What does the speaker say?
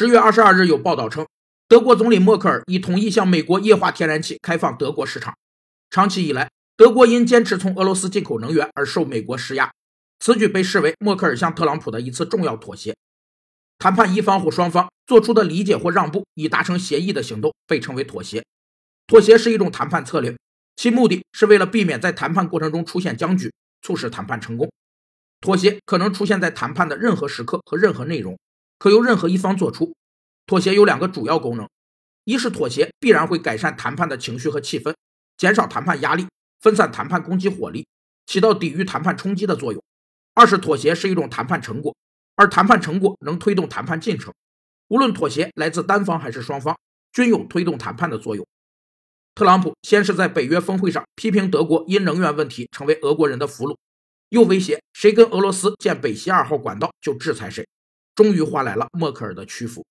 十月二十二日有报道称，德国总理默克尔已同意向美国液化天然气开放德国市场。长期以来，德国因坚持从俄罗斯进口能源而受美国施压，此举被视为默克尔向特朗普的一次重要妥协。谈判一方或双方做出的理解或让步以达成协议的行动被称为妥协。妥协是一种谈判策略，其目的是为了避免在谈判过程中出现僵局，促使谈判成功。妥协可能出现在谈判的任何时刻和任何内容，可由任何一方做出。妥协有两个主要功能：一是妥协必然会改善谈判的情绪和气氛，减少谈判压力，分散谈判攻击火力，起到抵御谈判冲击的作用；二是妥协是一种谈判成果。而谈判成果能推动谈判进程，无论妥协来自单方还是双方，均有推动谈判的作用。特朗普先是在北约峰会上批评德国因能源问题成为俄国人的俘虏，又威胁谁跟俄罗斯建北溪二号管道就制裁谁，终于换来了默克尔的屈服。